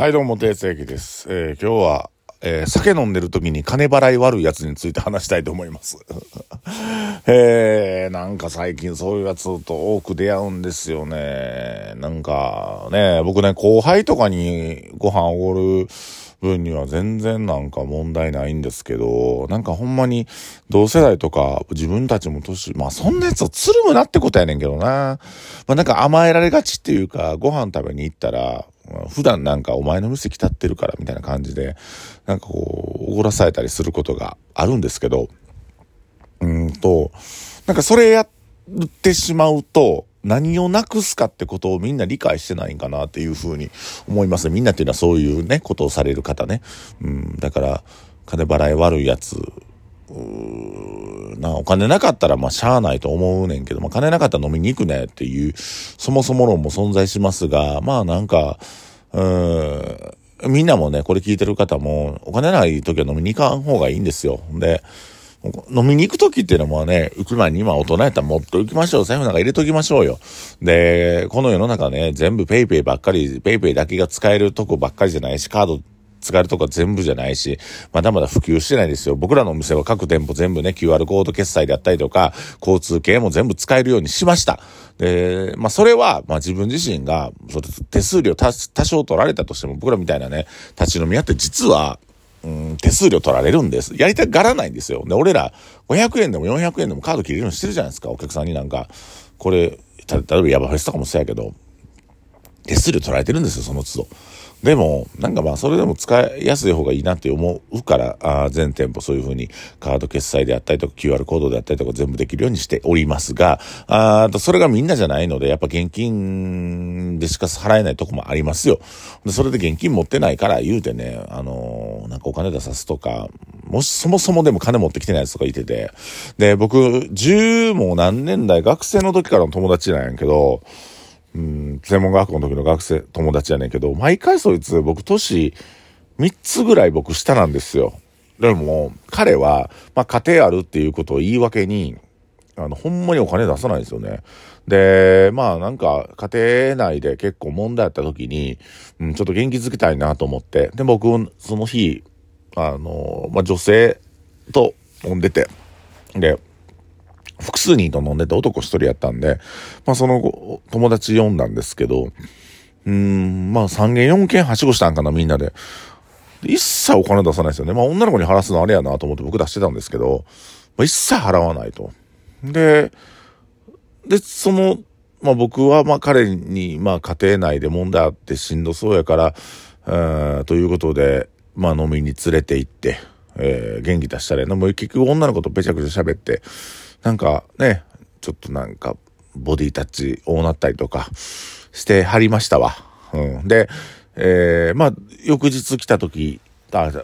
はい、どうも、定世紀です。えー今日は、えー酒飲んでる時に金払い悪いやつについて話したいと思います。えーなんか最近そういうやつと多く出会うんですよね。なんかね、僕ね、後輩とかにご飯おごる分には全然なんか問題ないんですけど、なんかほんまに同世代とか自分たちも年、まあそんなやつをつるむなってことやねんけどな。まあなんか甘えられがちっていうか、ご飯食べに行ったら、普段なんかお前の店来たってるからみたいな感じで、なんかこう、おごらされたりすることがあるんですけど、うんと、なんかそれやってしまうと、何をなくすかってことをみんな理解してないんかなっていうふうに思います。みんなっていうのはそういうね、ことをされる方ね。うん、だから、金払い悪いやつ、な、お金なかったらまあしゃあないと思うねんけど、まあ金なかったら飲みに行くねっていう、そもそも論も存在しますが、まあなんか、うん、みんなもね、これ聞いてる方も、お金ない時は飲みに行かん方がいいんですよ。で、飲みに行く時っていうのもね、行く前に今大人やったらもっと行きましょう。財布なんか入れときましょうよ。で、この世の中ね、全部 paypay ばっかり、paypay だけが使えるとこばっかりじゃないし、カード使えるとこは全部じゃないし、まだまだ普及してないですよ。僕らのお店は各店舗全部ね、QR コード決済であったりとか、交通系も全部使えるようにしました。で、まあそれは、まあ自分自身が、それ手数料多少取られたとしても、僕らみたいなね、立ち飲み屋って実は、うん、手数料取られるんです。やりたがらないんですよ。で、俺ら、500円でも400円でもカード切れるようにしてるじゃないですか。お客さんになんか、これ、例えばヤバフェスとかもそうやけど、手数料取られてるんですよ、その都度。でも、なんかまあ、それでも使いやすい方がいいなって思うから、あ全店舗そういう風にカード決済であったりとか QR コードであったりとか全部できるようにしておりますが、あそれがみんなじゃないので、やっぱ現金でしか払えないとこもありますよ。それで現金持ってないから言うてね、あのーなんかお金出さすとか、もしそもそもでも金持ってきてないやつとかいてて、で、僕、十も何年代、学生の時からの友達なんやけど、うん、専門学校の時の学生、友達やねんけど、毎回そいつ、僕、年、3つぐらい僕下なんですよ。でも、彼は、まあ、家庭あるっていうことを言い訳に、あの、ほんまにお金出さないんですよね。で、まあ、なんか、家庭内で結構問題あった時に、うん、ちょっと元気づけたいなと思って、で、僕、その日、あの、まあ、女性と飲んでて、で、複数人と飲んでて男一人やったんで、まあその後、友達呼んだんですけど、うん、まあ3軒4軒はしごしたんかな、みんなで。一切お金出さないですよね。まあ女の子に払すのあれやなと思って僕出してたんですけど、まあ、一切払わないと。で、で、その、まあ僕はまあ彼に、まあ家庭内で問題あってしんどそうやから、えーということで、まあ飲みに連れて行って、えー元気出したら、もう結局女の子とべちゃくちゃ喋って、なんかね、ちょっとなんか、ボディタッチ、大なったりとか、してはりましたわ。うん。で、えー、まあ、翌日来た時、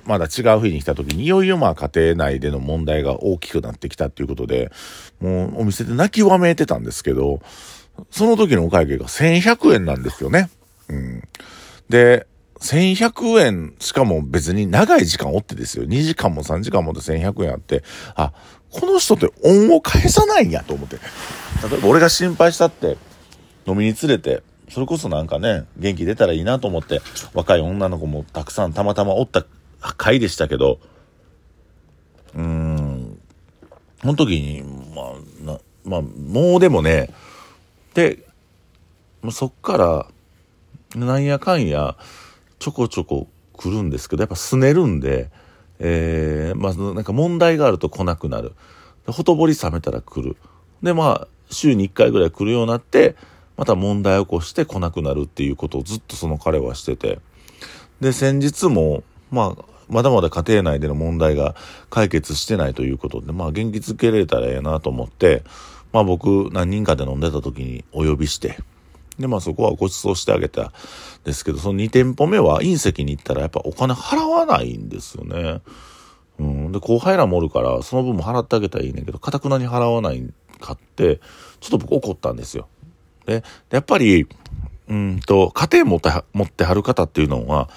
まだ違う日に来た時に、いよいよまあ家庭内での問題が大きくなってきたっていうことで、もうお店で泣きわめいてたんですけど、その時のお会計が1100円なんですよね。うん。で、1100円、しかも別に長い時間おってですよ。2時間も3時間もで1100円あって、あ、この人って恩を返さないんやと思って。例えば俺が心配したって、飲みに連れて、それこそなんかね、元気出たらいいなと思って、若い女の子もたくさんたまたまおった回でしたけど、うーん、その時に、まあ、な、まあ、もうでもね、で、そっから、なんやかんや、ちょこちょこ来るんですけど、やっぱ拗ねるんで、えー、まあ、なんか問題があると来なくなる。ほとぼり冷めたら来る。で、まあ、週に1回ぐらい来るようになって、また問題起こして来なくなるっていうことをずっとその彼はしてて。で、先日も、まあ、まだまだ家庭内での問題が解決してないということで、まあ、元気づけれたらええなと思って、まあ僕何人かで飲んでた時にお呼びして、で、まあそこはご馳走してあげたんですけど、その2店舗目は隕石に行ったらやっぱお金払わないんですよね。うん。で、後輩らもおるから、その分も払ってあげたらいいねんけど、かたくなに払わないかって、ちょっと僕怒ったんですよ。で、やっぱり、うんと、家庭持って持ってはる方っていうのは、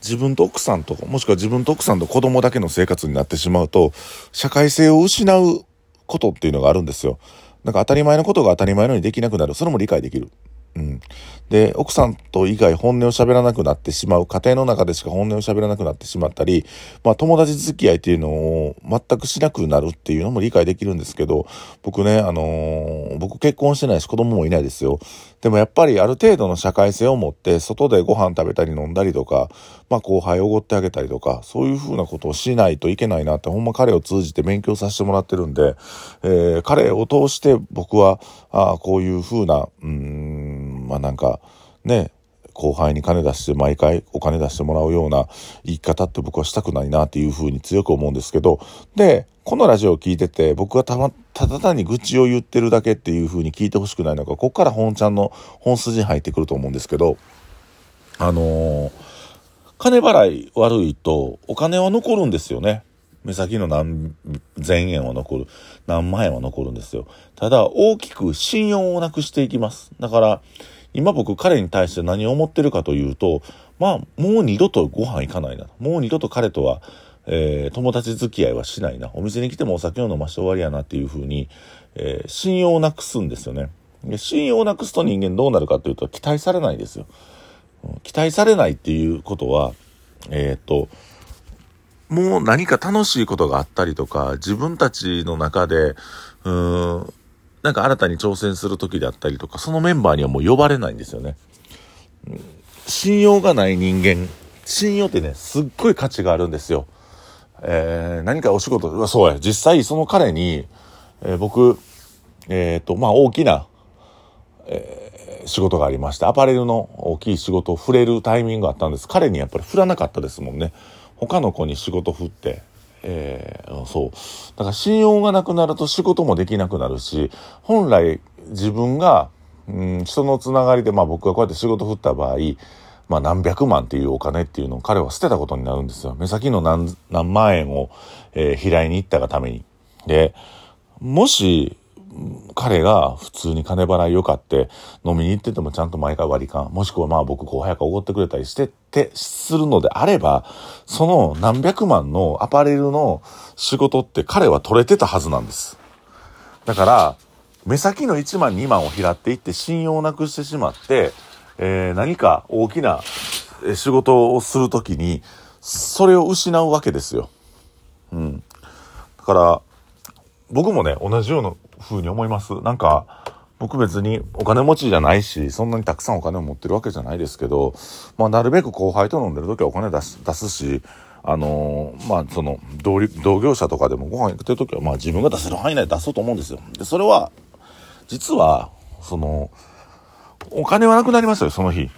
自分と奥さんと、もしくは自分と奥さんと子供だけの生活になってしまうと、社会性を失うことっていうのがあるんですよ。なんか当たり前のことが当たり前のようにできなくなる。それも理解できる。うん。で、奥さんと以外本音を喋らなくなってしまう、家庭の中でしか本音を喋らなくなってしまったり、まあ友達付き合いっていうのを全くしなくなるっていうのも理解できるんですけど、僕ね、あのー、僕結婚してないし子供もいないですよ。でもやっぱりある程度の社会性を持って、外でご飯食べたり飲んだりとか、まあ後輩おごってあげたりとか、そういうふうなことをしないといけないなって、ほんま彼を通じて勉強させてもらってるんで、えー、彼を通して僕は、ああ、こういうふうな、うん、まあなんか、ね、後輩に金出して毎回お金出してもらうような言い方って僕はしたくないなっていうふうに強く思うんですけど、で、このラジオを聞いてて僕がたま、ただ単に愚痴を言ってるだけっていうふうに聞いてほしくないのか、ここから本ちゃんの本筋入ってくると思うんですけど、あのー、金払い悪いとお金は残るんですよね。目先の何千円は残る。何万円は残るんですよ。ただ、大きく信用をなくしていきます。だから、今僕彼に対して何を思ってるかというと、まあ、もう二度とご飯行かないな。もう二度と彼とは、えー、友達付き合いはしないな。お店に来てもお酒を飲まして終わりやなっていうふうに、えー、信用をなくすんですよね。で信用をなくすと人間どうなるかというと、期待されないですよ。期待されないっていうことは、えっ、と、もう何か楽しいことがあったりとか、自分たちの中で、うーん、なんか新たに挑戦する時であったりとか、そのメンバーにはもう呼ばれないんですよね。信用がない人間、信用ってね、すっごい価値があるんですよ。えー、何かお仕事、そうや、実際その彼に、えー、僕、えっ、ー、と、まあ大きな、え、仕事がありまして、アパレルの大きい仕事を触れるタイミングがあったんです。彼にやっぱり振らなかったですもんね。他の子に仕事振って、えー、そう。だから信用がなくなると仕事もできなくなるし、本来自分が、うん、人のつながりで、まあ僕がこうやって仕事振った場合、まあ何百万っていうお金っていうのを彼は捨てたことになるんですよ。目先の何、何万円を、えー、平井に行ったがために。で、もし、彼が普通に金払いよかって飲みに行っててもちゃんと毎回割り勘、もしくはまあ僕後輩がおごってくれたりしてって、するのであれば、その何百万のアパレルの仕事って彼は取れてたはずなんです。だから、目先の1万2万を拾っていって信用をなくしてしまって、えー、何か大きな仕事をするときに、それを失うわけですよ。うん。だから、僕もね、同じような風に思います。なんか、僕別にお金持ちじゃないし、そんなにたくさんお金を持ってるわけじゃないですけど、まあなるべく後輩と飲んでる時はお金出す、出すし、あのー、まあその同、同業者とかでもご飯行くってる時は、まあ自分が出せる範囲内で出そうと思うんですよ。で、それは、実は、その、お金はなくなりますよ、その日。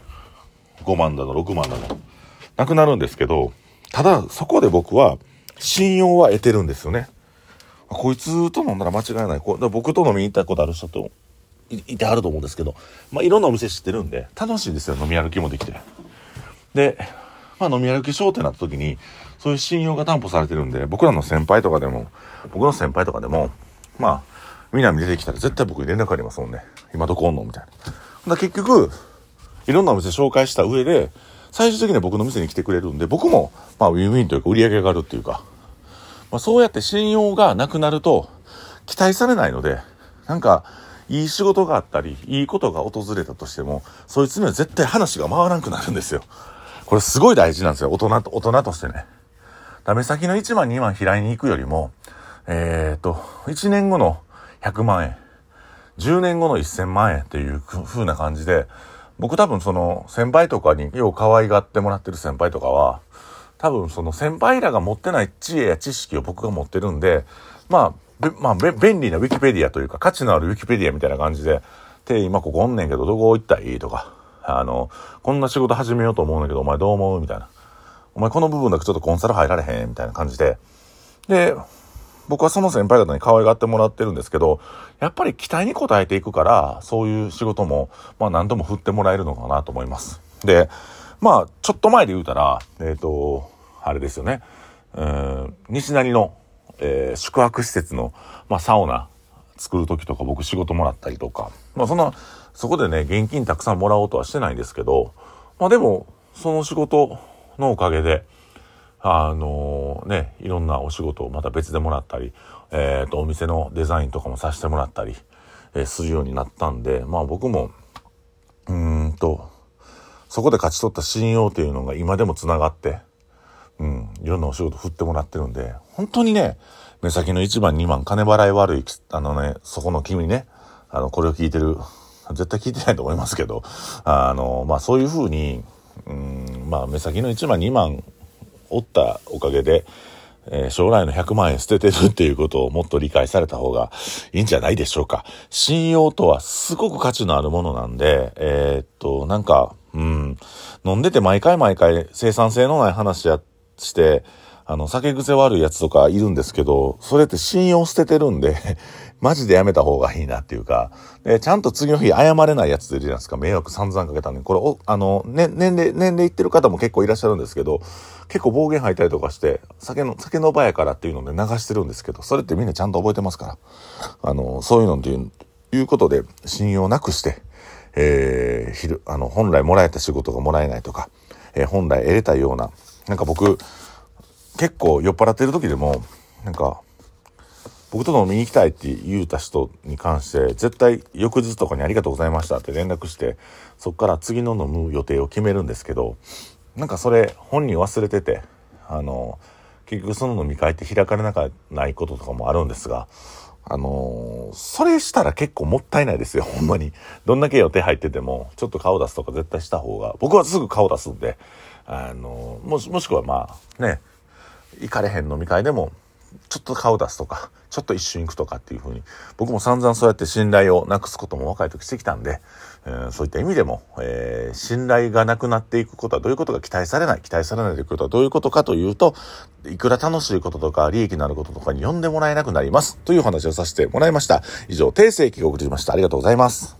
5万だの、6万だの。なくなるんですけど、ただ、そこで僕は、信用は得てるんですよね。こいつと飲んだら間違いない。こ僕と飲みに行ったことある人といてはると思うんですけど、まあ、いろんなお店知ってるんで、楽しいんですよ、飲み歩きもできて。で、まあ、飲み歩き商店になった時に、そういう信用が担保されてるんで、僕らの先輩とかでも、僕の先輩とかでも、まあ、南出てきたら絶対僕に連絡ありますもんね。今どこおんのみたいな。だ結局、いろんなお店紹介した上で、最終的には僕の店に来てくれるんで、僕も、まあ、ウィンウィンというか売り上げが上がるっていうか、まあ、そうやって信用がなくなると期待されないので、なんか、いい仕事があったり、いいことが訪れたとしても、そいつには絶対話が回らなくなるんですよ。これすごい大事なんですよ。大人と、大人としてね。ダメ先の1万2万平井に行くよりも、えー、っと、1年後の100万円、10年後の1000万円っていう風な感じで、僕多分その先輩とかによう可愛がってもらってる先輩とかは、多分その先輩らが持ってない知恵や知識を僕が持ってるんで、まあ、まあ、便利なウィキペディアというか価値のあるウィキペディアみたいな感じで、で、今ここおんねんけどどこ行ったらい？いとか、あの、こんな仕事始めようと思うんだけどお前どう思う？みたいな。お前この部分だけちょっとコンサル入られへん？みたいな感じで。で、僕はその先輩方に可愛がってもらってるんですけど、やっぱり期待に応えていくから、そういう仕事も、まあ何度も振ってもらえるのかなと思います。で、まあ、ちょっと前で言うたら、えっ、ー、と、あれですよね。うん、西成の、えー、宿泊施設の、まあ、サウナ作る時とか僕仕事もらったりとか、まあ、そんな、そこでね、現金たくさんもらおうとはしてないんですけど、まあ、でも、その仕事のおかげで、あのー、ね、いろんなお仕事をまた別でもらったり、えっ、ー、と、お店のデザインとかもさせてもらったり、えー、するようになったんで、まあ僕も、うーんと、そこで勝ち取った信用っていうのが今でも繋がって、うん、いろんなお仕事振ってもらってるんで、本当にね、目先の1番2番金払い悪い、あのね、そこの君ね、あの、これを聞いてる、絶対聞いてないと思いますけど、あの、まあそういうふうに、うん、まあ目先の1番2番おったおかげで、えー、将来の100万円捨ててるっていうことをもっと理解された方がいいんじゃないでしょうか。信用とはすごく価値のあるものなんで、えー、っと、なんか、うん、飲んでて毎回毎回生産性のない話やして、あの、酒癖悪いやつとかいるんですけど、それって信用捨ててるんで マジでやめた方がいいなっていうか、で、ちゃんと次の日謝れないやついるじゃないですか。迷惑散々かけたのに。これ、お、あの、ね、年齢、年齢いってる方も結構いらっしゃるんですけど、結構暴言吐いたりとかして、酒の、酒の場やからっていうので流してるんですけど、それってみんなちゃんと覚えてますから。あの、そういうのっていう、いうことで信用なくして、えー、昼、あの、本来もらえた仕事がもらえないとか、えー、本来得れたような、なんか僕、結構酔っ払ってる時でも、なんか、僕と飲みに行きたいって言うた人に関して、絶対翌日とかにありがとうございましたって連絡して、そっから次の飲む予定を決めるんですけど、なんかそれ本人忘れてて、あの、結局その飲み会って開かれなかないこととかもあるんですが、あの、それしたら結構もったいないですよ、ほんまに。どんだけ予定入ってても、ちょっと顔出すとか絶対した方が、僕はすぐ顔出すんで、あの、もし、くはまあ、ね、行かれへん飲み会でも、ちょっと顔出すとか、ちょっと一瞬行くとかっていう風に、僕も散々そうやって信頼をなくすことも若い時してきたんで、えー、そういった意味でも、えー、信頼がなくなっていくことはどういうことが期待されない、期待されないということはどういうことかというと、いくら楽しいこととか利益のあることとかに呼んでもらえなくなります。という話をさせてもらいました。以上、訂正記が送りました。ありがとうございます。